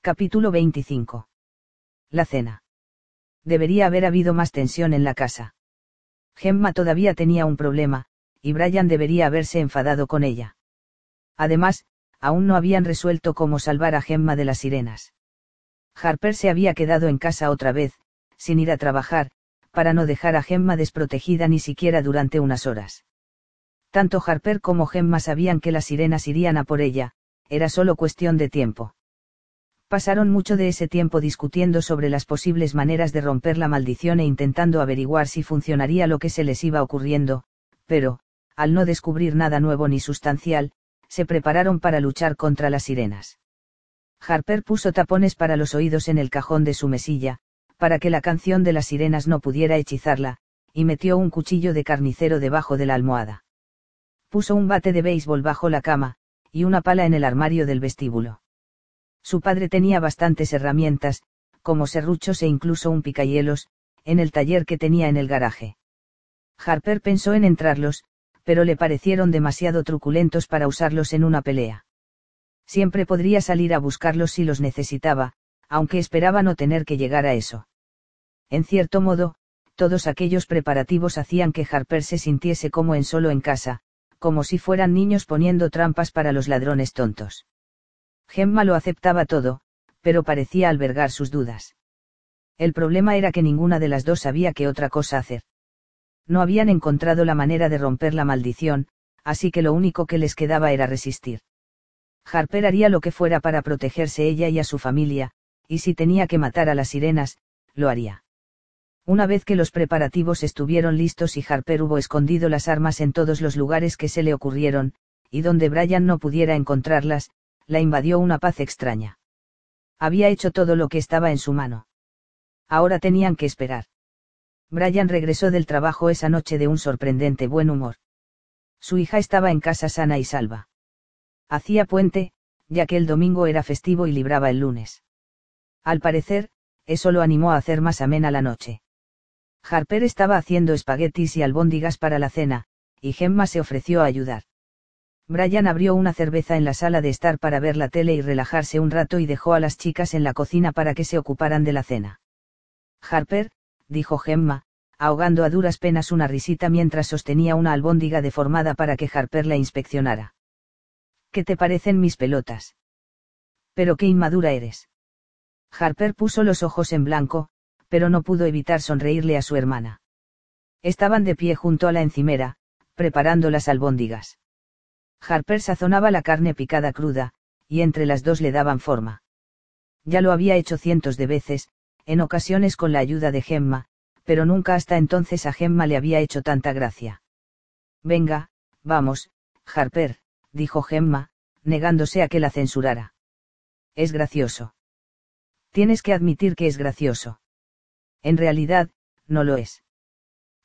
Capítulo 25. La cena. Debería haber habido más tensión en la casa. Gemma todavía tenía un problema, y Brian debería haberse enfadado con ella. Además, aún no habían resuelto cómo salvar a Gemma de las sirenas. Harper se había quedado en casa otra vez, sin ir a trabajar, para no dejar a Gemma desprotegida ni siquiera durante unas horas. Tanto Harper como Gemma sabían que las sirenas irían a por ella, era solo cuestión de tiempo. Pasaron mucho de ese tiempo discutiendo sobre las posibles maneras de romper la maldición e intentando averiguar si funcionaría lo que se les iba ocurriendo, pero, al no descubrir nada nuevo ni sustancial, se prepararon para luchar contra las sirenas. Harper puso tapones para los oídos en el cajón de su mesilla, para que la canción de las sirenas no pudiera hechizarla, y metió un cuchillo de carnicero debajo de la almohada. Puso un bate de béisbol bajo la cama, y una pala en el armario del vestíbulo. Su padre tenía bastantes herramientas, como serruchos e incluso un picahielos, en el taller que tenía en el garaje. Harper pensó en entrarlos, pero le parecieron demasiado truculentos para usarlos en una pelea. Siempre podría salir a buscarlos si los necesitaba, aunque esperaba no tener que llegar a eso. En cierto modo, todos aquellos preparativos hacían que Harper se sintiese como en solo en casa, como si fueran niños poniendo trampas para los ladrones tontos. Gemma lo aceptaba todo, pero parecía albergar sus dudas. El problema era que ninguna de las dos sabía qué otra cosa hacer. No habían encontrado la manera de romper la maldición, así que lo único que les quedaba era resistir. Harper haría lo que fuera para protegerse ella y a su familia, y si tenía que matar a las sirenas, lo haría. Una vez que los preparativos estuvieron listos y Harper hubo escondido las armas en todos los lugares que se le ocurrieron, y donde Brian no pudiera encontrarlas, la invadió una paz extraña. Había hecho todo lo que estaba en su mano. Ahora tenían que esperar. Brian regresó del trabajo esa noche de un sorprendente buen humor. Su hija estaba en casa sana y salva. Hacía puente, ya que el domingo era festivo y libraba el lunes. Al parecer, eso lo animó a hacer más amena la noche. Harper estaba haciendo espaguetis y albóndigas para la cena, y Gemma se ofreció a ayudar. Brian abrió una cerveza en la sala de estar para ver la tele y relajarse un rato y dejó a las chicas en la cocina para que se ocuparan de la cena. Harper, dijo Gemma, ahogando a duras penas una risita mientras sostenía una albóndiga deformada para que Harper la inspeccionara. ¿Qué te parecen mis pelotas? Pero qué inmadura eres. Harper puso los ojos en blanco, pero no pudo evitar sonreírle a su hermana. Estaban de pie junto a la encimera, preparando las albóndigas. Harper sazonaba la carne picada cruda, y entre las dos le daban forma. Ya lo había hecho cientos de veces, en ocasiones con la ayuda de Gemma, pero nunca hasta entonces a Gemma le había hecho tanta gracia. Venga, vamos, Harper, dijo Gemma, negándose a que la censurara. Es gracioso. Tienes que admitir que es gracioso. En realidad, no lo es.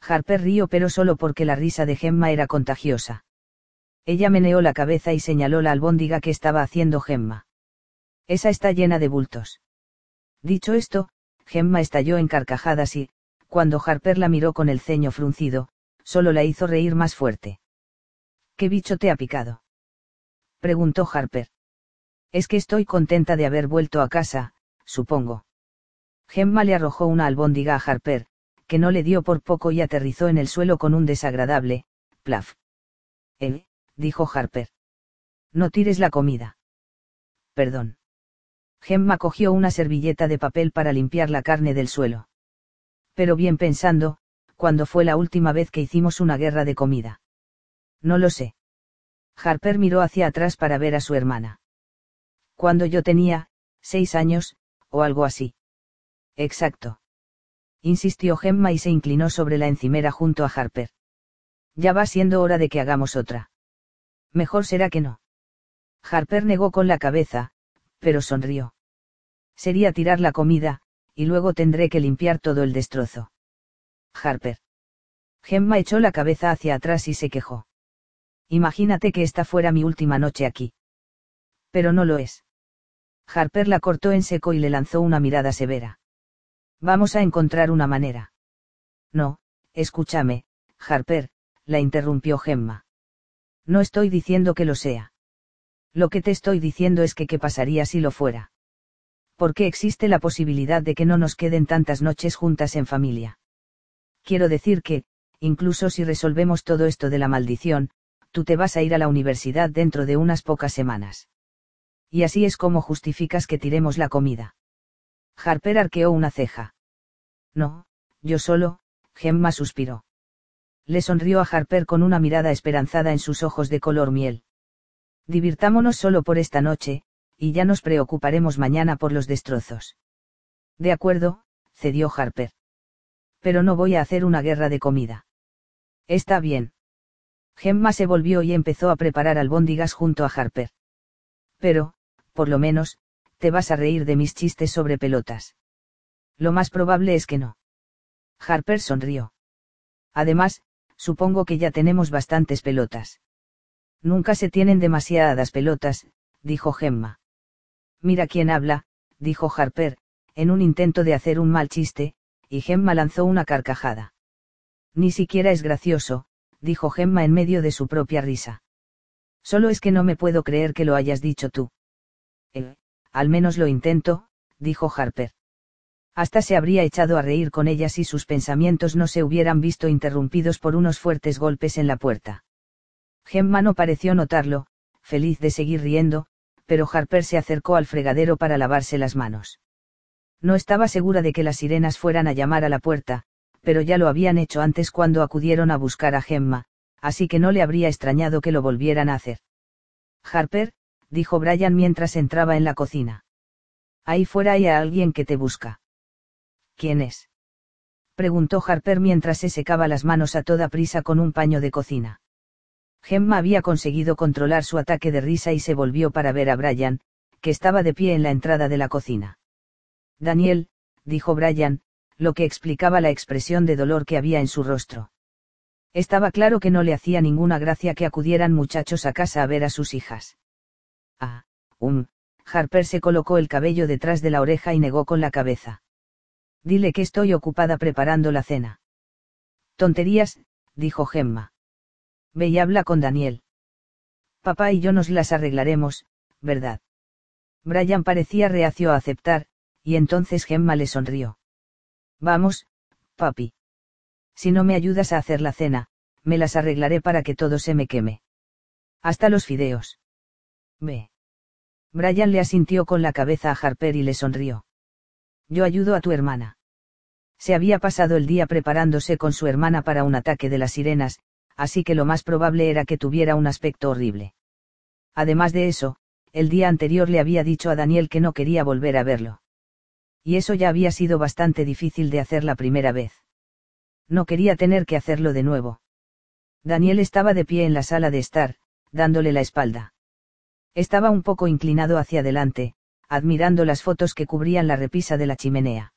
Harper rió pero solo porque la risa de Gemma era contagiosa. Ella meneó la cabeza y señaló la albóndiga que estaba haciendo Gemma. Esa está llena de bultos. Dicho esto, Gemma estalló en carcajadas y, cuando Harper la miró con el ceño fruncido, solo la hizo reír más fuerte. ¿Qué bicho te ha picado? preguntó Harper. Es que estoy contenta de haber vuelto a casa, supongo. Gemma le arrojó una albóndiga a Harper, que no le dio por poco y aterrizó en el suelo con un desagradable, plaf. Eh, dijo Harper. No tires la comida. Perdón. Gemma cogió una servilleta de papel para limpiar la carne del suelo. Pero bien pensando, ¿cuándo fue la última vez que hicimos una guerra de comida? No lo sé. Harper miró hacia atrás para ver a su hermana. Cuando yo tenía, seis años, o algo así. Exacto. Insistió Gemma y se inclinó sobre la encimera junto a Harper. Ya va siendo hora de que hagamos otra. Mejor será que no. Harper negó con la cabeza, pero sonrió. Sería tirar la comida, y luego tendré que limpiar todo el destrozo. Harper. Gemma echó la cabeza hacia atrás y se quejó. Imagínate que esta fuera mi última noche aquí. Pero no lo es. Harper la cortó en seco y le lanzó una mirada severa. Vamos a encontrar una manera. No, escúchame, Harper, la interrumpió Gemma. No estoy diciendo que lo sea. Lo que te estoy diciendo es que qué pasaría si lo fuera. Porque existe la posibilidad de que no nos queden tantas noches juntas en familia. Quiero decir que, incluso si resolvemos todo esto de la maldición, tú te vas a ir a la universidad dentro de unas pocas semanas. Y así es como justificas que tiremos la comida. Harper arqueó una ceja. No, yo solo, Gemma suspiró. Le sonrió a Harper con una mirada esperanzada en sus ojos de color miel. Divirtámonos solo por esta noche, y ya nos preocuparemos mañana por los destrozos. De acuerdo, cedió Harper. Pero no voy a hacer una guerra de comida. Está bien. Gemma se volvió y empezó a preparar albóndigas junto a Harper. Pero, por lo menos, te vas a reír de mis chistes sobre pelotas. Lo más probable es que no. Harper sonrió. Además, supongo que ya tenemos bastantes pelotas. Nunca se tienen demasiadas pelotas, dijo Gemma. Mira quién habla, dijo Harper, en un intento de hacer un mal chiste, y Gemma lanzó una carcajada. Ni siquiera es gracioso, dijo Gemma en medio de su propia risa. Solo es que no me puedo creer que lo hayas dicho tú. Eh, al menos lo intento, dijo Harper. Hasta se habría echado a reír con ella si sus pensamientos no se hubieran visto interrumpidos por unos fuertes golpes en la puerta. Gemma no pareció notarlo, feliz de seguir riendo, pero Harper se acercó al fregadero para lavarse las manos. No estaba segura de que las sirenas fueran a llamar a la puerta, pero ya lo habían hecho antes cuando acudieron a buscar a Gemma, así que no le habría extrañado que lo volvieran a hacer. Harper, dijo Brian mientras entraba en la cocina. Ahí fuera hay a alguien que te busca. ¿Quién es? preguntó Harper mientras se secaba las manos a toda prisa con un paño de cocina. Gemma había conseguido controlar su ataque de risa y se volvió para ver a Brian, que estaba de pie en la entrada de la cocina. Daniel, dijo Brian, lo que explicaba la expresión de dolor que había en su rostro. Estaba claro que no le hacía ninguna gracia que acudieran muchachos a casa a ver a sus hijas. Ah, um, Harper se colocó el cabello detrás de la oreja y negó con la cabeza. Dile que estoy ocupada preparando la cena. Tonterías, dijo Gemma. Ve y habla con Daniel. Papá y yo nos las arreglaremos, ¿verdad? Brian parecía reacio a aceptar, y entonces Gemma le sonrió. Vamos, papi. Si no me ayudas a hacer la cena, me las arreglaré para que todo se me queme. Hasta los fideos. Ve. Brian le asintió con la cabeza a Harper y le sonrió. Yo ayudo a tu hermana. Se había pasado el día preparándose con su hermana para un ataque de las sirenas, así que lo más probable era que tuviera un aspecto horrible. Además de eso, el día anterior le había dicho a Daniel que no quería volver a verlo. Y eso ya había sido bastante difícil de hacer la primera vez. No quería tener que hacerlo de nuevo. Daniel estaba de pie en la sala de estar, dándole la espalda. Estaba un poco inclinado hacia adelante, admirando las fotos que cubrían la repisa de la chimenea.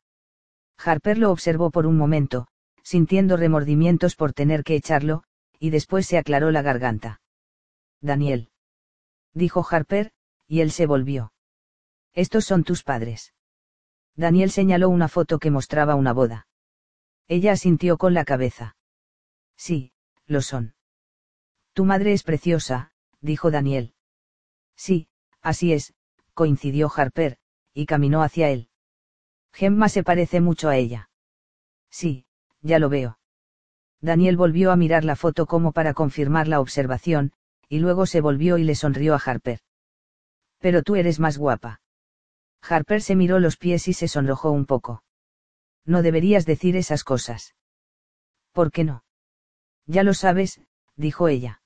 Harper lo observó por un momento, sintiendo remordimientos por tener que echarlo, y después se aclaró la garganta. Daniel. Dijo Harper, y él se volvió. Estos son tus padres. Daniel señaló una foto que mostraba una boda. Ella asintió con la cabeza. Sí, lo son. Tu madre es preciosa, dijo Daniel. Sí, así es, coincidió Harper, y caminó hacia él. Gemma se parece mucho a ella. Sí, ya lo veo. Daniel volvió a mirar la foto como para confirmar la observación, y luego se volvió y le sonrió a Harper. Pero tú eres más guapa. Harper se miró los pies y se sonrojó un poco. No deberías decir esas cosas. ¿Por qué no? Ya lo sabes, dijo ella.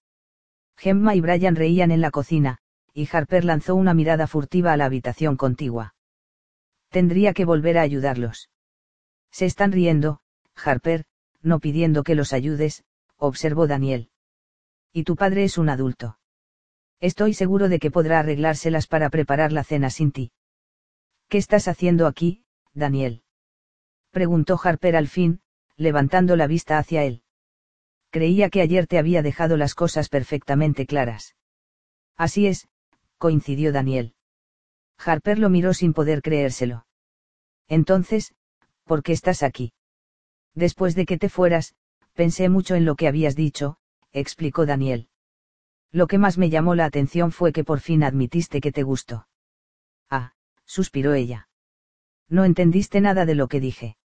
Gemma y Brian reían en la cocina, y Harper lanzó una mirada furtiva a la habitación contigua. Tendría que volver a ayudarlos. Se están riendo, Harper, no pidiendo que los ayudes, observó Daniel. Y tu padre es un adulto. Estoy seguro de que podrá arreglárselas para preparar la cena sin ti. ¿Qué estás haciendo aquí, Daniel? Preguntó Harper al fin, levantando la vista hacia él. Creía que ayer te había dejado las cosas perfectamente claras. Así es, coincidió Daniel. Harper lo miró sin poder creérselo. Entonces, ¿por qué estás aquí? Después de que te fueras, pensé mucho en lo que habías dicho, explicó Daniel. Lo que más me llamó la atención fue que por fin admitiste que te gustó. Ah, suspiró ella. No entendiste nada de lo que dije.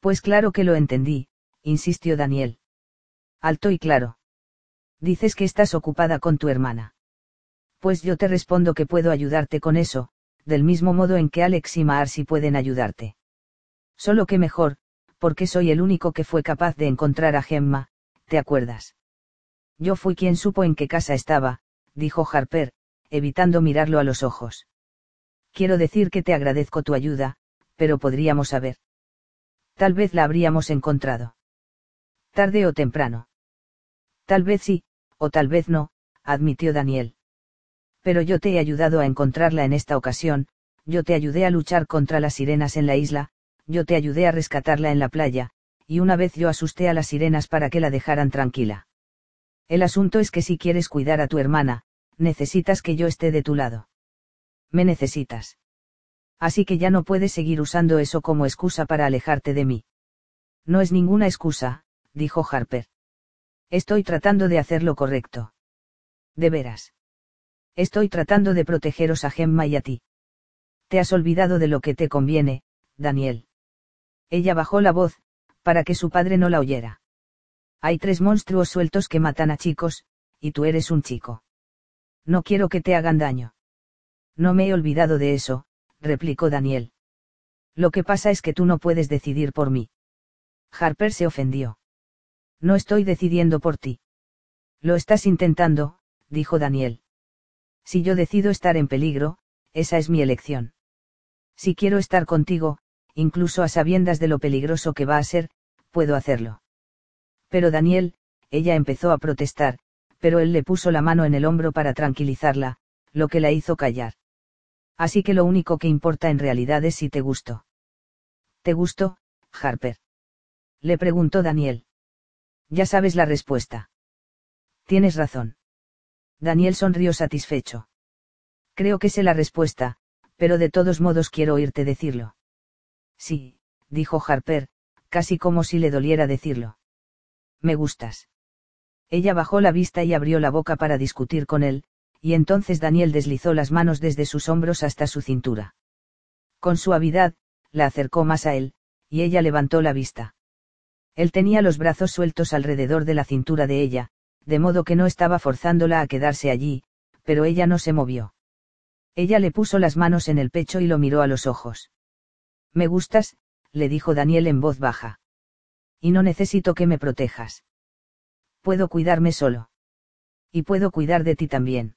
Pues claro que lo entendí, insistió Daniel. Alto y claro. Dices que estás ocupada con tu hermana. Pues yo te respondo que puedo ayudarte con eso, del mismo modo en que Alex y Marcy pueden ayudarte. Solo que mejor, porque soy el único que fue capaz de encontrar a Gemma, ¿te acuerdas? Yo fui quien supo en qué casa estaba, dijo Harper, evitando mirarlo a los ojos. Quiero decir que te agradezco tu ayuda, pero podríamos saber. Tal vez la habríamos encontrado. Tarde o temprano. Tal vez sí, o tal vez no, admitió Daniel. Pero yo te he ayudado a encontrarla en esta ocasión, yo te ayudé a luchar contra las sirenas en la isla, yo te ayudé a rescatarla en la playa, y una vez yo asusté a las sirenas para que la dejaran tranquila. El asunto es que si quieres cuidar a tu hermana, necesitas que yo esté de tu lado. Me necesitas. Así que ya no puedes seguir usando eso como excusa para alejarte de mí. No es ninguna excusa, dijo Harper. Estoy tratando de hacer lo correcto. De veras. Estoy tratando de protegeros a Gemma y a ti. Te has olvidado de lo que te conviene, Daniel. Ella bajó la voz, para que su padre no la oyera. Hay tres monstruos sueltos que matan a chicos, y tú eres un chico. No quiero que te hagan daño. No me he olvidado de eso, replicó Daniel. Lo que pasa es que tú no puedes decidir por mí. Harper se ofendió. No estoy decidiendo por ti. Lo estás intentando, dijo Daniel. Si yo decido estar en peligro, esa es mi elección. Si quiero estar contigo, incluso a sabiendas de lo peligroso que va a ser, puedo hacerlo. Pero Daniel, ella empezó a protestar, pero él le puso la mano en el hombro para tranquilizarla, lo que la hizo callar. Así que lo único que importa en realidad es si te gustó. ¿Te gustó, Harper? Le preguntó Daniel. Ya sabes la respuesta. Tienes razón. Daniel sonrió satisfecho. Creo que sé la respuesta, pero de todos modos quiero oírte decirlo. Sí, dijo Harper, casi como si le doliera decirlo. Me gustas. Ella bajó la vista y abrió la boca para discutir con él, y entonces Daniel deslizó las manos desde sus hombros hasta su cintura. Con suavidad, la acercó más a él, y ella levantó la vista. Él tenía los brazos sueltos alrededor de la cintura de ella, de modo que no estaba forzándola a quedarse allí, pero ella no se movió. Ella le puso las manos en el pecho y lo miró a los ojos. Me gustas, le dijo Daniel en voz baja. Y no necesito que me protejas. Puedo cuidarme solo. Y puedo cuidar de ti también.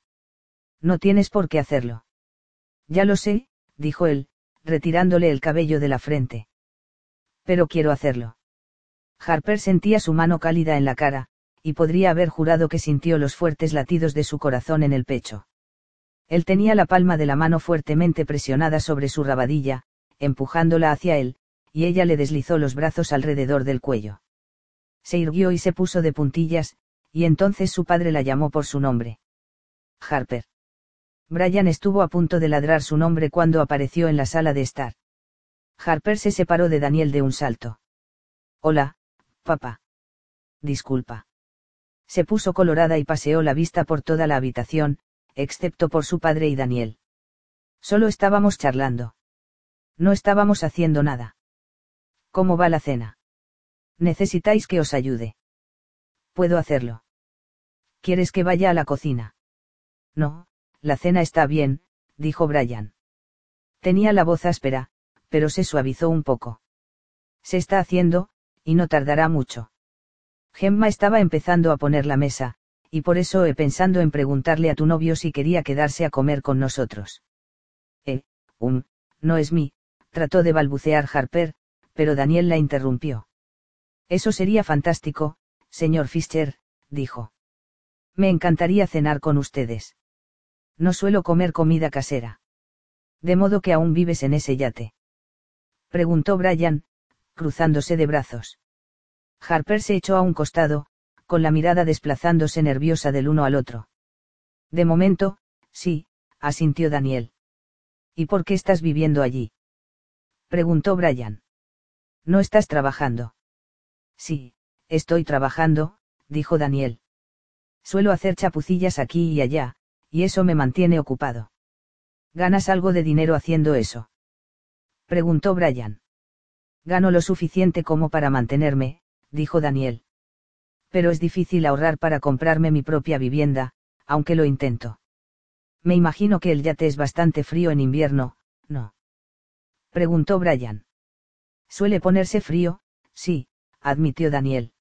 No tienes por qué hacerlo. Ya lo sé, dijo él, retirándole el cabello de la frente. Pero quiero hacerlo. Harper sentía su mano cálida en la cara, y podría haber jurado que sintió los fuertes latidos de su corazón en el pecho. Él tenía la palma de la mano fuertemente presionada sobre su rabadilla, empujándola hacia él, y ella le deslizó los brazos alrededor del cuello. Se irguió y se puso de puntillas, y entonces su padre la llamó por su nombre. Harper. Brian estuvo a punto de ladrar su nombre cuando apareció en la sala de estar. Harper se separó de Daniel de un salto. Hola, papá. Disculpa. Se puso colorada y paseó la vista por toda la habitación, excepto por su padre y Daniel. Solo estábamos charlando. No estábamos haciendo nada. ¿Cómo va la cena? Necesitáis que os ayude. Puedo hacerlo. ¿Quieres que vaya a la cocina? No, la cena está bien, dijo Brian. Tenía la voz áspera, pero se suavizó un poco. Se está haciendo, y no tardará mucho. Gemma estaba empezando a poner la mesa, y por eso he pensando en preguntarle a tu novio si quería quedarse a comer con nosotros. Eh, um, no es mí, trató de balbucear Harper, pero Daniel la interrumpió. Eso sería fantástico, señor Fischer, dijo. Me encantaría cenar con ustedes. No suelo comer comida casera. De modo que aún vives en ese yate. Preguntó Brian, cruzándose de brazos. Harper se echó a un costado, con la mirada desplazándose nerviosa del uno al otro. De momento, sí, asintió Daniel. ¿Y por qué estás viviendo allí? preguntó Brian. ¿No estás trabajando? Sí, estoy trabajando, dijo Daniel. Suelo hacer chapucillas aquí y allá, y eso me mantiene ocupado. ¿Ganas algo de dinero haciendo eso? preguntó Brian. Gano lo suficiente como para mantenerme, dijo Daniel. Pero es difícil ahorrar para comprarme mi propia vivienda, aunque lo intento. Me imagino que el yate es bastante frío en invierno, ¿no? preguntó Brian. Suele ponerse frío, sí, admitió Daniel.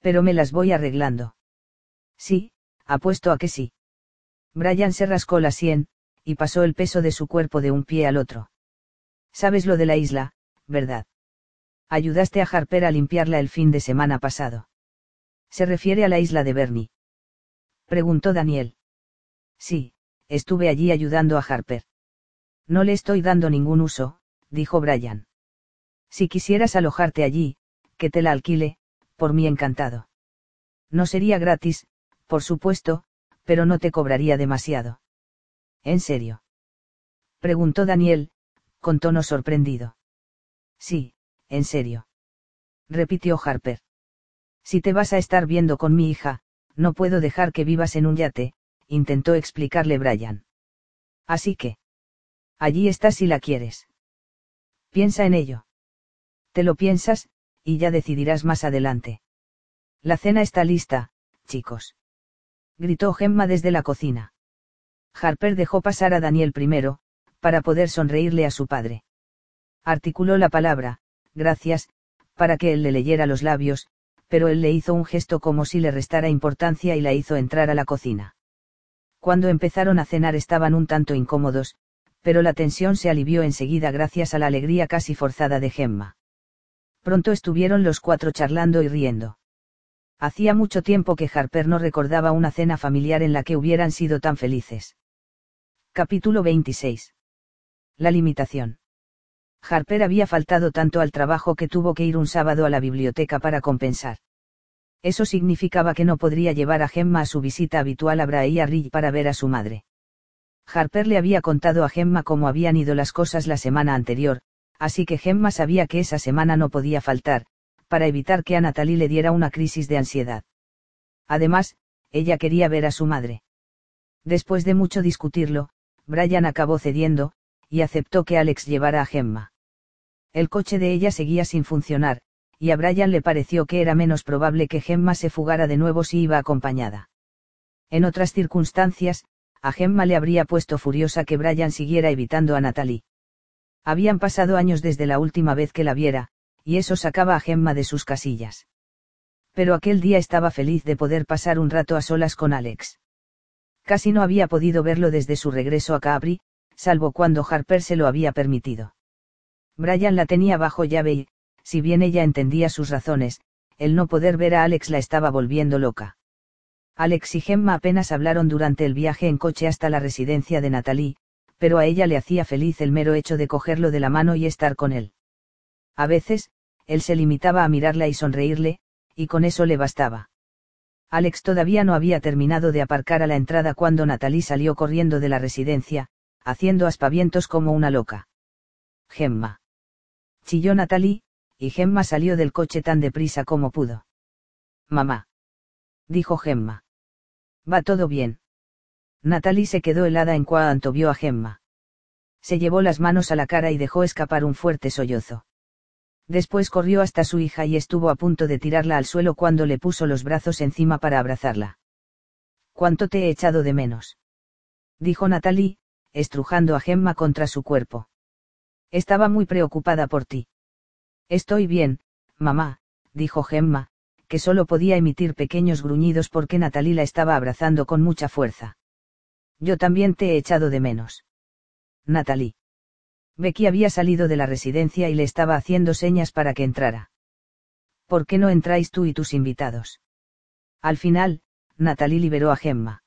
Pero me las voy arreglando. Sí, apuesto a que sí. Brian se rascó la sien, y pasó el peso de su cuerpo de un pie al otro. Sabes lo de la isla, ¿verdad? Ayudaste a Harper a limpiarla el fin de semana pasado. ¿Se refiere a la isla de Bernie? Preguntó Daniel. Sí, estuve allí ayudando a Harper. No le estoy dando ningún uso, dijo Brian. Si quisieras alojarte allí, que te la alquile, por mí encantado. No sería gratis, por supuesto, pero no te cobraría demasiado. ¿En serio? Preguntó Daniel, con tono sorprendido. Sí, en serio. Repitió Harper. Si te vas a estar viendo con mi hija, no puedo dejar que vivas en un yate, intentó explicarle Brian. Así que. Allí estás si la quieres. Piensa en ello. Te lo piensas, y ya decidirás más adelante. La cena está lista, chicos. Gritó Gemma desde la cocina. Harper dejó pasar a Daniel primero, para poder sonreírle a su padre. Articuló la palabra, gracias, para que él le leyera los labios, pero él le hizo un gesto como si le restara importancia y la hizo entrar a la cocina. Cuando empezaron a cenar estaban un tanto incómodos, pero la tensión se alivió enseguida gracias a la alegría casi forzada de Gemma. Pronto estuvieron los cuatro charlando y riendo. Hacía mucho tiempo que Harper no recordaba una cena familiar en la que hubieran sido tan felices. Capítulo 26. La limitación. Harper había faltado tanto al trabajo que tuvo que ir un sábado a la biblioteca para compensar. Eso significaba que no podría llevar a Gemma a su visita habitual a Bray Ridge para ver a su madre. Harper le había contado a Gemma cómo habían ido las cosas la semana anterior, así que Gemma sabía que esa semana no podía faltar, para evitar que a Natalie le diera una crisis de ansiedad. Además, ella quería ver a su madre. Después de mucho discutirlo, Brian acabó cediendo, y aceptó que Alex llevara a Gemma. El coche de ella seguía sin funcionar, y a Brian le pareció que era menos probable que Gemma se fugara de nuevo si iba acompañada. En otras circunstancias, a Gemma le habría puesto furiosa que Brian siguiera evitando a Natalie. Habían pasado años desde la última vez que la viera, y eso sacaba a Gemma de sus casillas. Pero aquel día estaba feliz de poder pasar un rato a solas con Alex. Casi no había podido verlo desde su regreso a Capri, salvo cuando Harper se lo había permitido. Brian la tenía bajo llave y, si bien ella entendía sus razones, el no poder ver a Alex la estaba volviendo loca. Alex y Gemma apenas hablaron durante el viaje en coche hasta la residencia de Natalie, pero a ella le hacía feliz el mero hecho de cogerlo de la mano y estar con él. A veces, él se limitaba a mirarla y sonreírle, y con eso le bastaba. Alex todavía no había terminado de aparcar a la entrada cuando Natalie salió corriendo de la residencia, haciendo aspavientos como una loca. Gemma. Chilló Natalie, y Gemma salió del coche tan deprisa como pudo. Mamá. Dijo Gemma. Va todo bien. Natalie se quedó helada en cuanto vio a Gemma. Se llevó las manos a la cara y dejó escapar un fuerte sollozo. Después corrió hasta su hija y estuvo a punto de tirarla al suelo cuando le puso los brazos encima para abrazarla. ¿Cuánto te he echado de menos? Dijo Natalie, estrujando a Gemma contra su cuerpo. Estaba muy preocupada por ti. Estoy bien, mamá, dijo Gemma, que solo podía emitir pequeños gruñidos porque Natalie la estaba abrazando con mucha fuerza. Yo también te he echado de menos. Natalie. Becky había salido de la residencia y le estaba haciendo señas para que entrara. ¿Por qué no entráis tú y tus invitados? Al final, Natalie liberó a Gemma.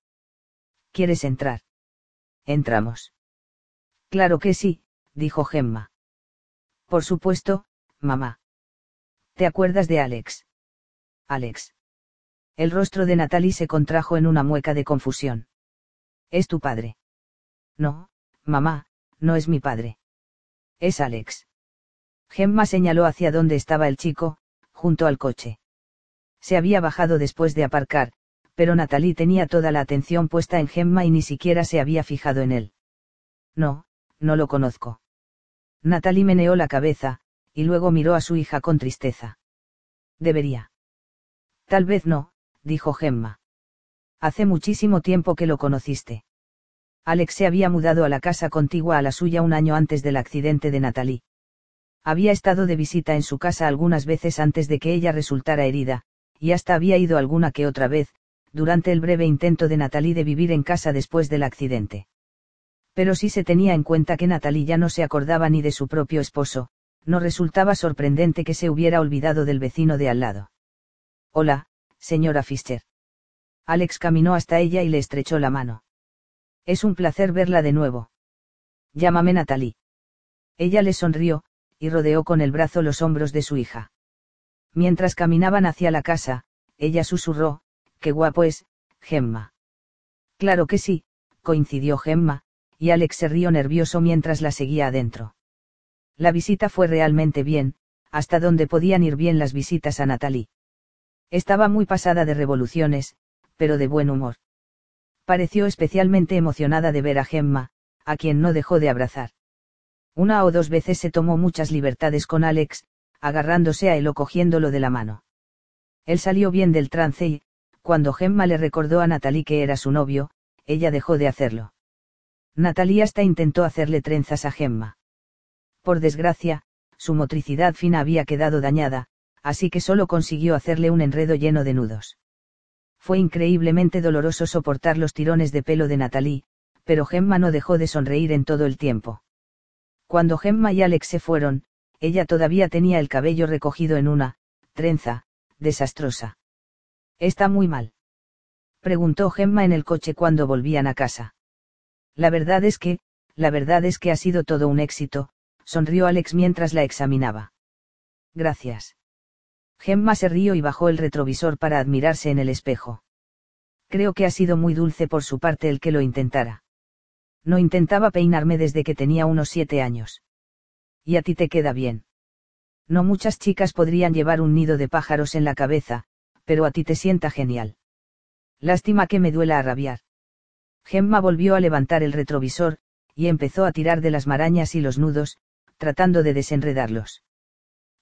¿Quieres entrar? Entramos. Claro que sí, dijo Gemma. Por supuesto, mamá. ¿Te acuerdas de Alex? Alex. El rostro de Natalie se contrajo en una mueca de confusión. ¿Es tu padre? No, mamá, no es mi padre. Es Alex. Gemma señaló hacia donde estaba el chico, junto al coche. Se había bajado después de aparcar, pero Natalie tenía toda la atención puesta en Gemma y ni siquiera se había fijado en él. No, no lo conozco. Natalie meneó la cabeza, y luego miró a su hija con tristeza. Debería. Tal vez no, dijo Gemma. Hace muchísimo tiempo que lo conociste. Alex se había mudado a la casa contigua a la suya un año antes del accidente de Natalie. Había estado de visita en su casa algunas veces antes de que ella resultara herida, y hasta había ido alguna que otra vez, durante el breve intento de Natalie de vivir en casa después del accidente. Pero si se tenía en cuenta que Natalie ya no se acordaba ni de su propio esposo, no resultaba sorprendente que se hubiera olvidado del vecino de al lado. Hola, señora Fischer. Alex caminó hasta ella y le estrechó la mano. Es un placer verla de nuevo. Llámame Natalie. Ella le sonrió, y rodeó con el brazo los hombros de su hija. Mientras caminaban hacia la casa, ella susurró, qué guapo es, Gemma. Claro que sí, coincidió Gemma, y Alex se rió nervioso mientras la seguía adentro. La visita fue realmente bien, hasta donde podían ir bien las visitas a Natalie. Estaba muy pasada de revoluciones, pero de buen humor pareció especialmente emocionada de ver a Gemma, a quien no dejó de abrazar. Una o dos veces se tomó muchas libertades con Alex, agarrándose a él o cogiéndolo de la mano. Él salió bien del trance y, cuando Gemma le recordó a Natalie que era su novio, ella dejó de hacerlo. Natalie hasta intentó hacerle trenzas a Gemma. Por desgracia, su motricidad fina había quedado dañada, así que solo consiguió hacerle un enredo lleno de nudos. Fue increíblemente doloroso soportar los tirones de pelo de Natalie, pero Gemma no dejó de sonreír en todo el tiempo. Cuando Gemma y Alex se fueron, ella todavía tenía el cabello recogido en una, trenza, desastrosa. ¿Está muy mal? Preguntó Gemma en el coche cuando volvían a casa. La verdad es que, la verdad es que ha sido todo un éxito, sonrió Alex mientras la examinaba. Gracias. Gemma se rió y bajó el retrovisor para admirarse en el espejo. Creo que ha sido muy dulce por su parte el que lo intentara. No intentaba peinarme desde que tenía unos siete años. Y a ti te queda bien. No muchas chicas podrían llevar un nido de pájaros en la cabeza, pero a ti te sienta genial. Lástima que me duela a rabiar. Gemma volvió a levantar el retrovisor, y empezó a tirar de las marañas y los nudos, tratando de desenredarlos.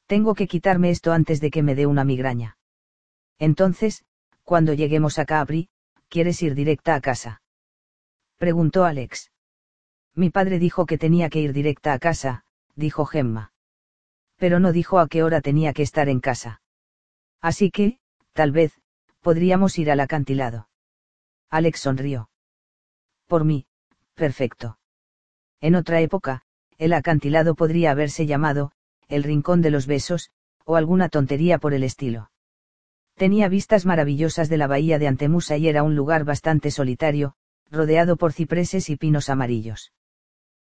Tengo que quitarme esto antes de que me dé una migraña. Entonces, cuando lleguemos a Capri, ¿quieres ir directa a casa? Preguntó Alex. Mi padre dijo que tenía que ir directa a casa, dijo Gemma. Pero no dijo a qué hora tenía que estar en casa. Así que, tal vez, podríamos ir al acantilado. Alex sonrió. Por mí, perfecto. En otra época, el acantilado podría haberse llamado, el Rincón de los Besos, o alguna tontería por el estilo. Tenía vistas maravillosas de la bahía de Antemusa y era un lugar bastante solitario, rodeado por cipreses y pinos amarillos.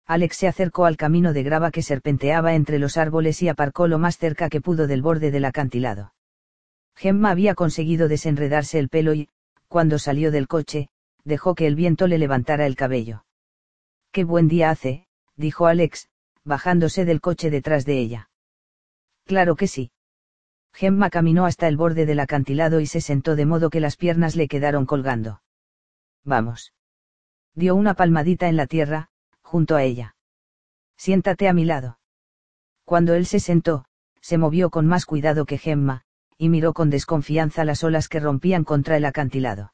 Alex se acercó al camino de grava que serpenteaba entre los árboles y aparcó lo más cerca que pudo del borde del acantilado. Gemma había conseguido desenredarse el pelo y, cuando salió del coche, dejó que el viento le levantara el cabello. Qué buen día hace, dijo Alex, bajándose del coche detrás de ella. Claro que sí. Gemma caminó hasta el borde del acantilado y se sentó de modo que las piernas le quedaron colgando. Vamos. Dio una palmadita en la tierra, junto a ella. Siéntate a mi lado. Cuando él se sentó, se movió con más cuidado que Gemma, y miró con desconfianza las olas que rompían contra el acantilado.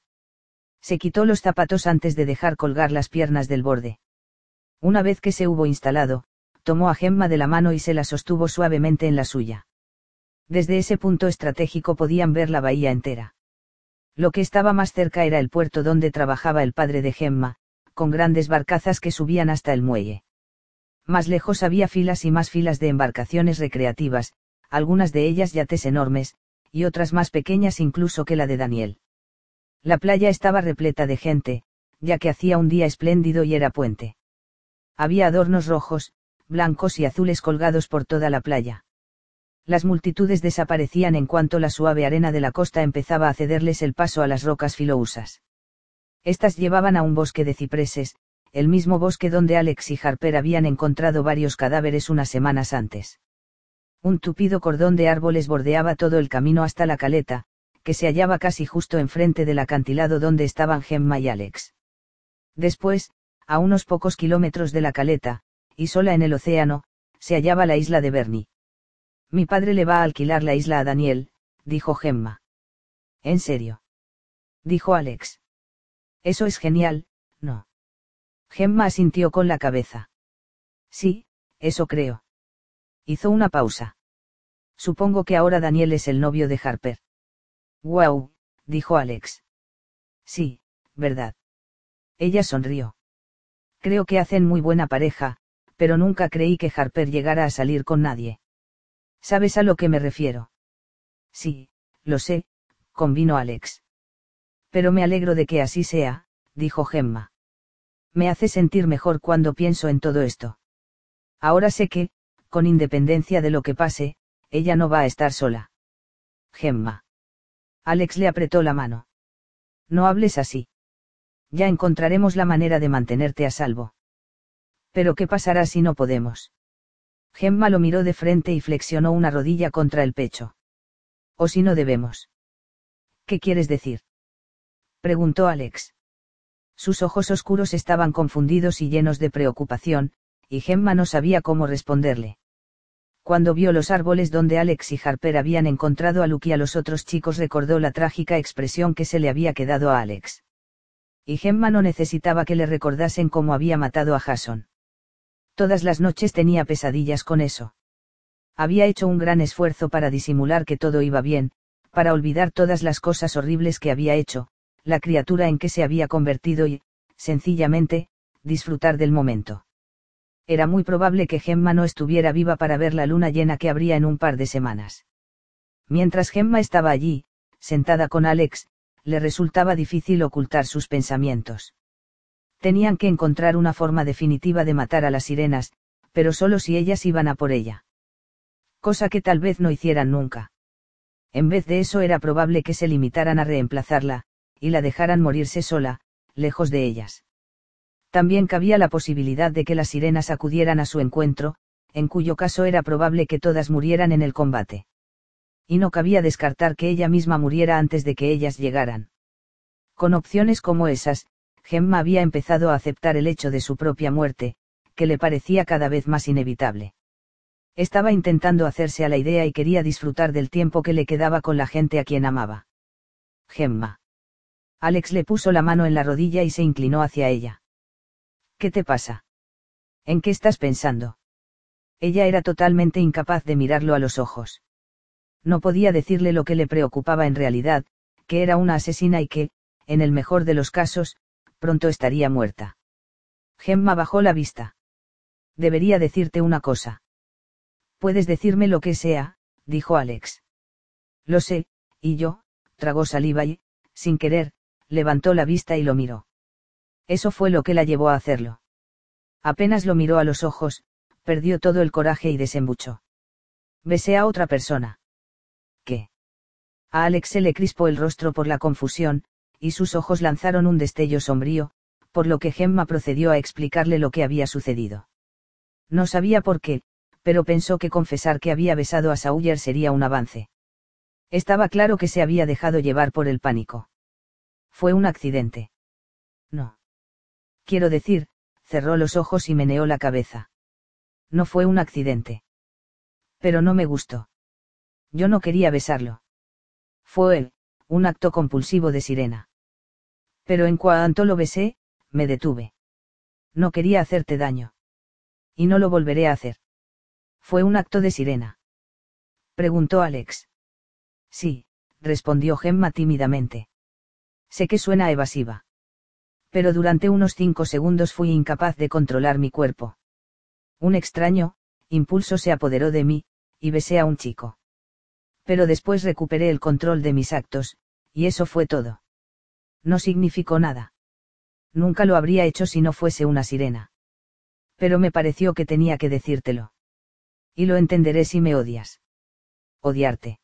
Se quitó los zapatos antes de dejar colgar las piernas del borde. Una vez que se hubo instalado, tomó a Gemma de la mano y se la sostuvo suavemente en la suya. Desde ese punto estratégico podían ver la bahía entera. Lo que estaba más cerca era el puerto donde trabajaba el padre de Gemma, con grandes barcazas que subían hasta el muelle. Más lejos había filas y más filas de embarcaciones recreativas, algunas de ellas yates enormes, y otras más pequeñas incluso que la de Daniel. La playa estaba repleta de gente, ya que hacía un día espléndido y era puente. Había adornos rojos, blancos y azules colgados por toda la playa. Las multitudes desaparecían en cuanto la suave arena de la costa empezaba a cederles el paso a las rocas filousas. Estas llevaban a un bosque de cipreses, el mismo bosque donde Alex y Harper habían encontrado varios cadáveres unas semanas antes. Un tupido cordón de árboles bordeaba todo el camino hasta la caleta, que se hallaba casi justo enfrente del acantilado donde estaban Gemma y Alex. Después, a unos pocos kilómetros de la caleta, y sola en el océano, se hallaba la isla de Bernie. Mi padre le va a alquilar la isla a Daniel, dijo Gemma. ¿En serio? dijo Alex. Eso es genial, ¿no? Gemma asintió con la cabeza. Sí, eso creo. Hizo una pausa. Supongo que ahora Daniel es el novio de Harper. Wow, dijo Alex. Sí, verdad. Ella sonrió. Creo que hacen muy buena pareja, pero nunca creí que Harper llegara a salir con nadie. ¿Sabes a lo que me refiero? Sí, lo sé, convino Alex. Pero me alegro de que así sea, dijo Gemma. Me hace sentir mejor cuando pienso en todo esto. Ahora sé que, con independencia de lo que pase, ella no va a estar sola. Gemma. Alex le apretó la mano. No hables así. Ya encontraremos la manera de mantenerte a salvo. Pero ¿qué pasará si no podemos? Gemma lo miró de frente y flexionó una rodilla contra el pecho. ¿O si no debemos? ¿Qué quieres decir? preguntó Alex. Sus ojos oscuros estaban confundidos y llenos de preocupación, y Gemma no sabía cómo responderle. Cuando vio los árboles donde Alex y Harper habían encontrado a Luke y a los otros chicos recordó la trágica expresión que se le había quedado a Alex. Y Gemma no necesitaba que le recordasen cómo había matado a Jason. Todas las noches tenía pesadillas con eso. Había hecho un gran esfuerzo para disimular que todo iba bien, para olvidar todas las cosas horribles que había hecho, la criatura en que se había convertido y, sencillamente, disfrutar del momento. Era muy probable que Gemma no estuviera viva para ver la luna llena que habría en un par de semanas. Mientras Gemma estaba allí, sentada con Alex, le resultaba difícil ocultar sus pensamientos. Tenían que encontrar una forma definitiva de matar a las sirenas, pero solo si ellas iban a por ella. Cosa que tal vez no hicieran nunca. En vez de eso era probable que se limitaran a reemplazarla, y la dejaran morirse sola, lejos de ellas. También cabía la posibilidad de que las sirenas acudieran a su encuentro, en cuyo caso era probable que todas murieran en el combate. Y no cabía descartar que ella misma muriera antes de que ellas llegaran. Con opciones como esas, Gemma había empezado a aceptar el hecho de su propia muerte, que le parecía cada vez más inevitable. Estaba intentando hacerse a la idea y quería disfrutar del tiempo que le quedaba con la gente a quien amaba. Gemma. Alex le puso la mano en la rodilla y se inclinó hacia ella. ¿Qué te pasa? ¿En qué estás pensando? Ella era totalmente incapaz de mirarlo a los ojos. No podía decirle lo que le preocupaba en realidad, que era una asesina y que, en el mejor de los casos, pronto estaría muerta. Gemma bajó la vista. Debería decirte una cosa. Puedes decirme lo que sea, dijo Alex. Lo sé, y yo, tragó saliva y, sin querer, levantó la vista y lo miró. Eso fue lo que la llevó a hacerlo. Apenas lo miró a los ojos, perdió todo el coraje y desembuchó. Besé a otra persona. ¿Qué? A Alex se le crispó el rostro por la confusión, y sus ojos lanzaron un destello sombrío, por lo que Gemma procedió a explicarle lo que había sucedido. No sabía por qué, pero pensó que confesar que había besado a Sawyer sería un avance. Estaba claro que se había dejado llevar por el pánico. Fue un accidente. No. Quiero decir, cerró los ojos y meneó la cabeza. No fue un accidente. Pero no me gustó. Yo no quería besarlo. Fue él, un acto compulsivo de sirena. Pero en cuanto lo besé, me detuve. No quería hacerte daño. Y no lo volveré a hacer. Fue un acto de sirena. Preguntó Alex. Sí, respondió Gemma tímidamente. Sé que suena evasiva. Pero durante unos cinco segundos fui incapaz de controlar mi cuerpo. Un extraño, impulso se apoderó de mí, y besé a un chico. Pero después recuperé el control de mis actos, y eso fue todo. No significó nada. Nunca lo habría hecho si no fuese una sirena. Pero me pareció que tenía que decírtelo. Y lo entenderé si me odias. Odiarte.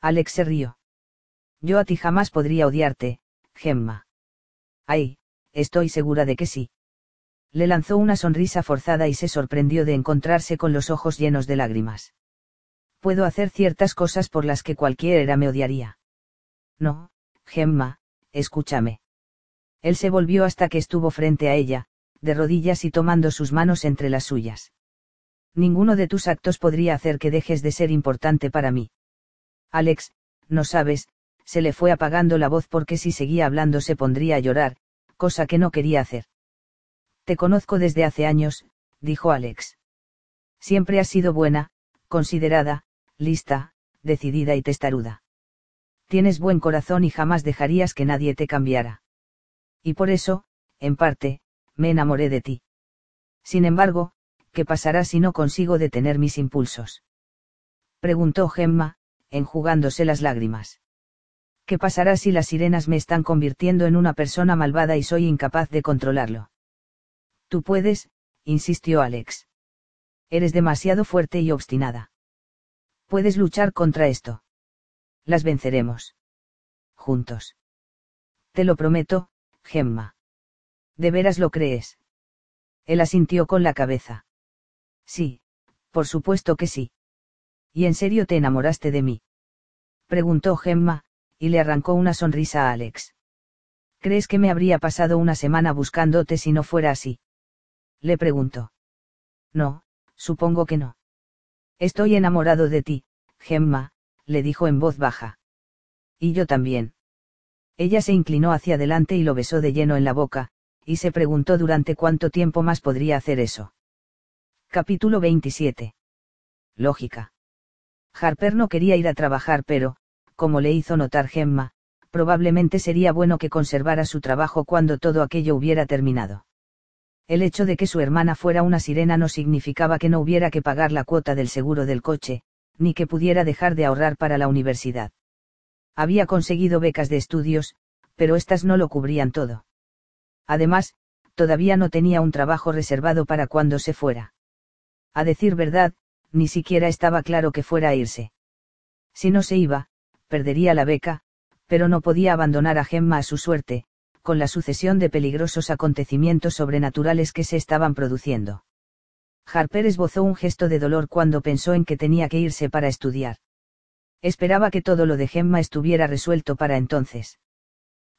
Alex se rió. Yo a ti jamás podría odiarte, Gemma. Ay, estoy segura de que sí. Le lanzó una sonrisa forzada y se sorprendió de encontrarse con los ojos llenos de lágrimas. Puedo hacer ciertas cosas por las que cualquiera me odiaría. No, Gemma, escúchame. Él se volvió hasta que estuvo frente a ella, de rodillas y tomando sus manos entre las suyas. Ninguno de tus actos podría hacer que dejes de ser importante para mí. Alex, no sabes, se le fue apagando la voz porque si seguía hablando se pondría a llorar, cosa que no quería hacer. Te conozco desde hace años, dijo Alex. Siempre has sido buena, considerada, lista, decidida y testaruda. Tienes buen corazón y jamás dejarías que nadie te cambiara. Y por eso, en parte, me enamoré de ti. Sin embargo, ¿qué pasará si no consigo detener mis impulsos? Preguntó Gemma, enjugándose las lágrimas. ¿Qué pasará si las sirenas me están convirtiendo en una persona malvada y soy incapaz de controlarlo? Tú puedes, insistió Alex. Eres demasiado fuerte y obstinada. Puedes luchar contra esto. Las venceremos. Juntos. Te lo prometo, Gemma. ¿De veras lo crees? Él asintió con la cabeza. Sí, por supuesto que sí. ¿Y en serio te enamoraste de mí? Preguntó Gemma, y le arrancó una sonrisa a Alex. ¿Crees que me habría pasado una semana buscándote si no fuera así? Le preguntó. No, supongo que no. Estoy enamorado de ti, Gemma, le dijo en voz baja. Y yo también. Ella se inclinó hacia adelante y lo besó de lleno en la boca, y se preguntó durante cuánto tiempo más podría hacer eso. Capítulo 27. Lógica. Harper no quería ir a trabajar pero, como le hizo notar Gemma, probablemente sería bueno que conservara su trabajo cuando todo aquello hubiera terminado. El hecho de que su hermana fuera una sirena no significaba que no hubiera que pagar la cuota del seguro del coche, ni que pudiera dejar de ahorrar para la universidad. Había conseguido becas de estudios, pero éstas no lo cubrían todo. Además, todavía no tenía un trabajo reservado para cuando se fuera. A decir verdad, ni siquiera estaba claro que fuera a irse. Si no se iba, perdería la beca, pero no podía abandonar a Gemma a su suerte, con la sucesión de peligrosos acontecimientos sobrenaturales que se estaban produciendo. Harper esbozó un gesto de dolor cuando pensó en que tenía que irse para estudiar. Esperaba que todo lo de Gemma estuviera resuelto para entonces.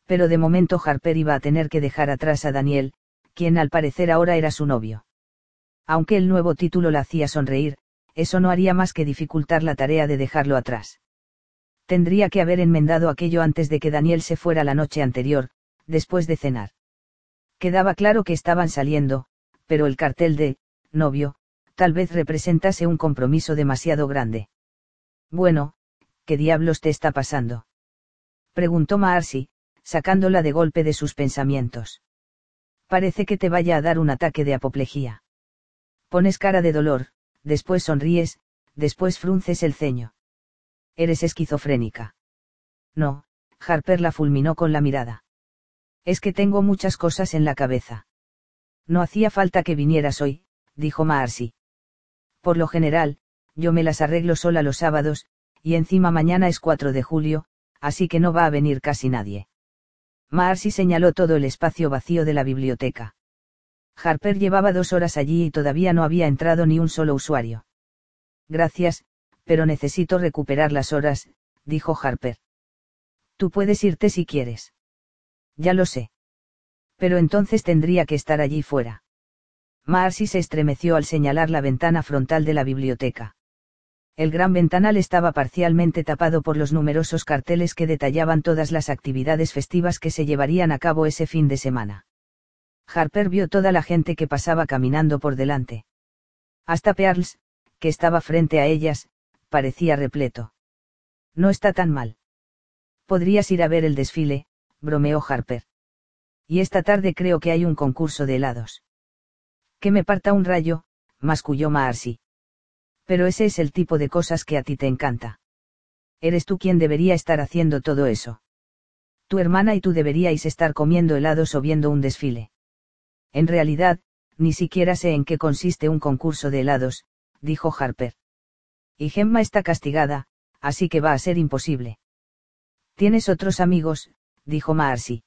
Pero de momento Harper iba a tener que dejar atrás a Daniel, quien al parecer ahora era su novio. Aunque el nuevo título la hacía sonreír, eso no haría más que dificultar la tarea de dejarlo atrás. Tendría que haber enmendado aquello antes de que Daniel se fuera la noche anterior, después de cenar. Quedaba claro que estaban saliendo, pero el cartel de, novio, tal vez representase un compromiso demasiado grande. Bueno, ¿qué diablos te está pasando? Preguntó Marcy, sacándola de golpe de sus pensamientos. Parece que te vaya a dar un ataque de apoplejía. Pones cara de dolor, después sonríes, después frunces el ceño. Eres esquizofrénica. No, Harper la fulminó con la mirada. Es que tengo muchas cosas en la cabeza. No hacía falta que vinieras hoy, dijo Marcy. Por lo general, yo me las arreglo sola los sábados, y encima mañana es 4 de julio, así que no va a venir casi nadie. Marcy señaló todo el espacio vacío de la biblioteca. Harper llevaba dos horas allí y todavía no había entrado ni un solo usuario. Gracias, pero necesito recuperar las horas, dijo Harper. Tú puedes irte si quieres. Ya lo sé. Pero entonces tendría que estar allí fuera. Marcy se estremeció al señalar la ventana frontal de la biblioteca. El gran ventanal estaba parcialmente tapado por los numerosos carteles que detallaban todas las actividades festivas que se llevarían a cabo ese fin de semana. Harper vio toda la gente que pasaba caminando por delante. Hasta Pearls, que estaba frente a ellas, parecía repleto. No está tan mal. Podrías ir a ver el desfile, bromeó Harper. Y esta tarde creo que hay un concurso de helados. Que me parta un rayo, masculló Marcy. Pero ese es el tipo de cosas que a ti te encanta. Eres tú quien debería estar haciendo todo eso. Tu hermana y tú deberíais estar comiendo helados o viendo un desfile. En realidad, ni siquiera sé en qué consiste un concurso de helados, dijo Harper. Y Gemma está castigada, así que va a ser imposible. Tienes otros amigos, dijo Marcy.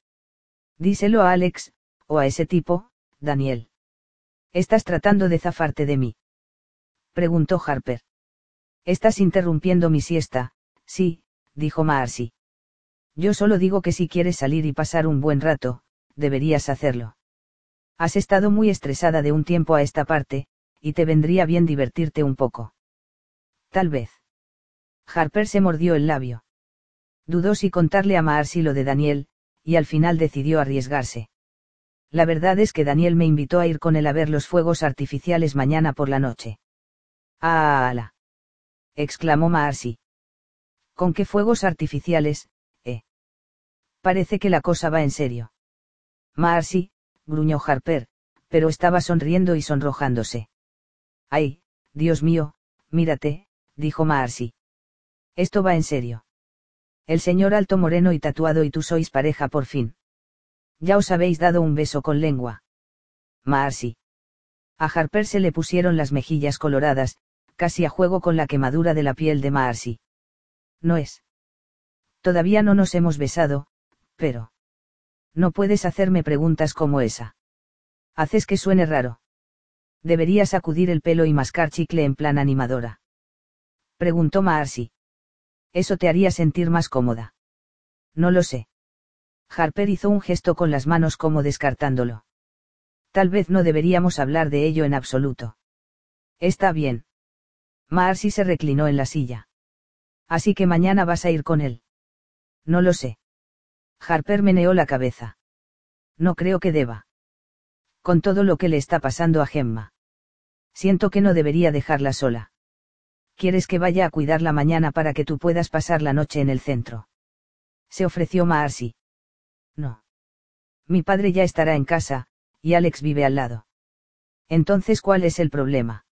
Díselo a Alex, o a ese tipo, Daniel. ¿Estás tratando de zafarte de mí? Preguntó Harper. Estás interrumpiendo mi siesta, sí, dijo Marcy. Yo solo digo que si quieres salir y pasar un buen rato, deberías hacerlo. Has estado muy estresada de un tiempo a esta parte, y te vendría bien divertirte un poco. Tal vez. Harper se mordió el labio. Dudó si contarle a Marcy lo de Daniel, y al final decidió arriesgarse. La verdad es que Daniel me invitó a ir con él a ver los fuegos artificiales mañana por la noche. ¡Ah, ala! exclamó Marcy. ¿Con qué fuegos artificiales, eh? Parece que la cosa va en serio. Marcy, gruñó Harper, pero estaba sonriendo y sonrojándose. ¡Ay, Dios mío, mírate! Dijo Marcy. Esto va en serio. El señor alto moreno y tatuado y tú sois pareja por fin. Ya os habéis dado un beso con lengua. Marcy. A Harper se le pusieron las mejillas coloradas, casi a juego con la quemadura de la piel de Marcy. No es. Todavía no nos hemos besado, pero. No puedes hacerme preguntas como esa. Haces que suene raro. Deberías sacudir el pelo y mascar chicle en plan animadora. Preguntó Marcy. Eso te haría sentir más cómoda. No lo sé. Harper hizo un gesto con las manos como descartándolo. Tal vez no deberíamos hablar de ello en absoluto. Está bien. Marcy se reclinó en la silla. Así que mañana vas a ir con él. No lo sé. Harper meneó la cabeza. No creo que deba. Con todo lo que le está pasando a Gemma. Siento que no debería dejarla sola. ¿Quieres que vaya a cuidarla mañana para que tú puedas pasar la noche en el centro? Se ofreció Marcy. No. Mi padre ya estará en casa, y Alex vive al lado. Entonces, ¿cuál es el problema?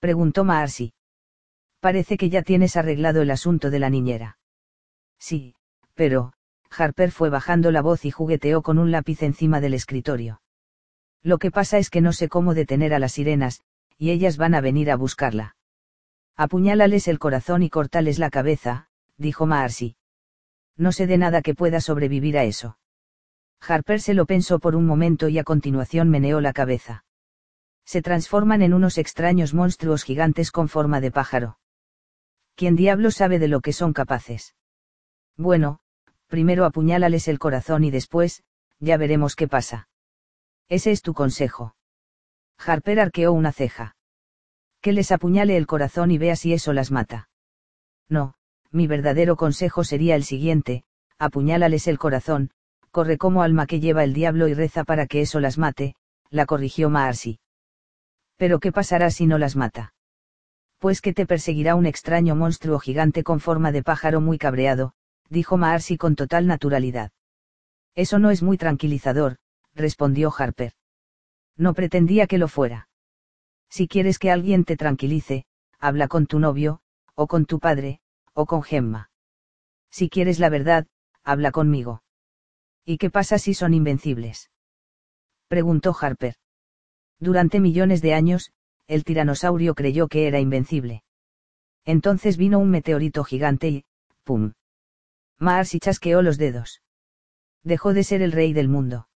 Preguntó Marcy. Parece que ya tienes arreglado el asunto de la niñera. Sí, pero, Harper fue bajando la voz y jugueteó con un lápiz encima del escritorio. Lo que pasa es que no sé cómo detener a las sirenas, y ellas van a venir a buscarla. Apuñálales el corazón y cortales la cabeza, dijo Marcy. No sé de nada que pueda sobrevivir a eso. Harper se lo pensó por un momento y a continuación meneó la cabeza. Se transforman en unos extraños monstruos gigantes con forma de pájaro. ¿Quién diablo sabe de lo que son capaces? Bueno, primero apuñálales el corazón y después, ya veremos qué pasa. Ese es tu consejo. Harper arqueó una ceja. Que les apuñale el corazón y vea si eso las mata. No, mi verdadero consejo sería el siguiente, apuñálales el corazón, corre como alma que lleva el diablo y reza para que eso las mate, la corrigió Marcy. Pero ¿qué pasará si no las mata? Pues que te perseguirá un extraño monstruo gigante con forma de pájaro muy cabreado, dijo Marcy con total naturalidad. Eso no es muy tranquilizador, respondió Harper. No pretendía que lo fuera. Si quieres que alguien te tranquilice, habla con tu novio, o con tu padre, o con Gemma. Si quieres la verdad, habla conmigo. ¿Y qué pasa si son invencibles? Preguntó Harper. Durante millones de años, el tiranosaurio creyó que era invencible. Entonces vino un meteorito gigante y, ¡pum! Marcy chasqueó los dedos. Dejó de ser el rey del mundo.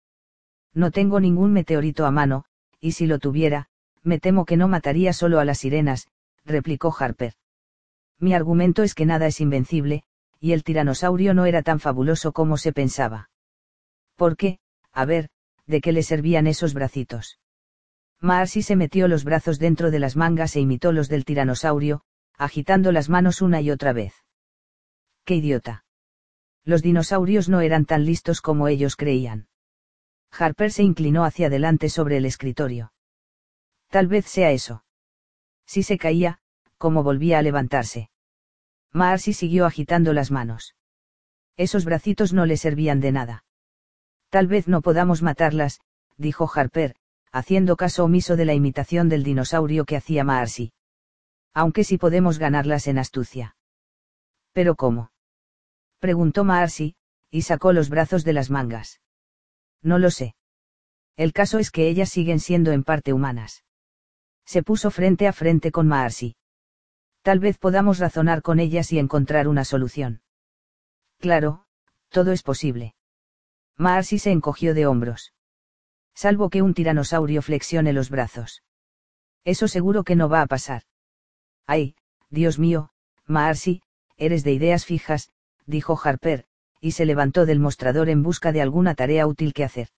No tengo ningún meteorito a mano, y si lo tuviera, me temo que no mataría solo a las sirenas, replicó Harper. Mi argumento es que nada es invencible, y el tiranosaurio no era tan fabuloso como se pensaba. ¿Por qué? A ver, ¿de qué le servían esos bracitos? Marcy se metió los brazos dentro de las mangas e imitó los del tiranosaurio, agitando las manos una y otra vez. ¡Qué idiota! Los dinosaurios no eran tan listos como ellos creían. Harper se inclinó hacia adelante sobre el escritorio. Tal vez sea eso. Si se caía, como volvía a levantarse. Marcy siguió agitando las manos. Esos bracitos no le servían de nada. Tal vez no podamos matarlas, dijo Harper, haciendo caso omiso de la imitación del dinosaurio que hacía Marcy. Aunque sí podemos ganarlas en astucia. ¿Pero cómo? preguntó Marcy, y sacó los brazos de las mangas. No lo sé. El caso es que ellas siguen siendo en parte humanas. Se puso frente a frente con Maarsi. Tal vez podamos razonar con ellas y encontrar una solución. Claro, todo es posible. Maarsi se encogió de hombros. Salvo que un tiranosaurio flexione los brazos. Eso seguro que no va a pasar. Ay, Dios mío, Maarsi, eres de ideas fijas, dijo Harper, y se levantó del mostrador en busca de alguna tarea útil que hacer.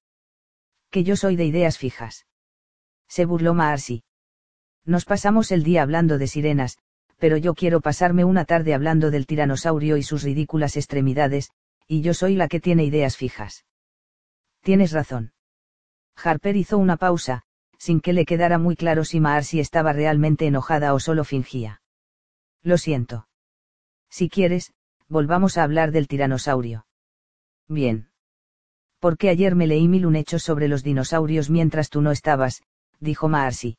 Que yo soy de ideas fijas. Se burló Maarsi. Nos pasamos el día hablando de sirenas, pero yo quiero pasarme una tarde hablando del tiranosaurio y sus ridículas extremidades, y yo soy la que tiene ideas fijas. Tienes razón. Harper hizo una pausa, sin que le quedara muy claro si Maarsi estaba realmente enojada o solo fingía. Lo siento. Si quieres, volvamos a hablar del tiranosaurio. Bien. Porque ayer me leí mil un hechos sobre los dinosaurios mientras tú no estabas, dijo Maarsi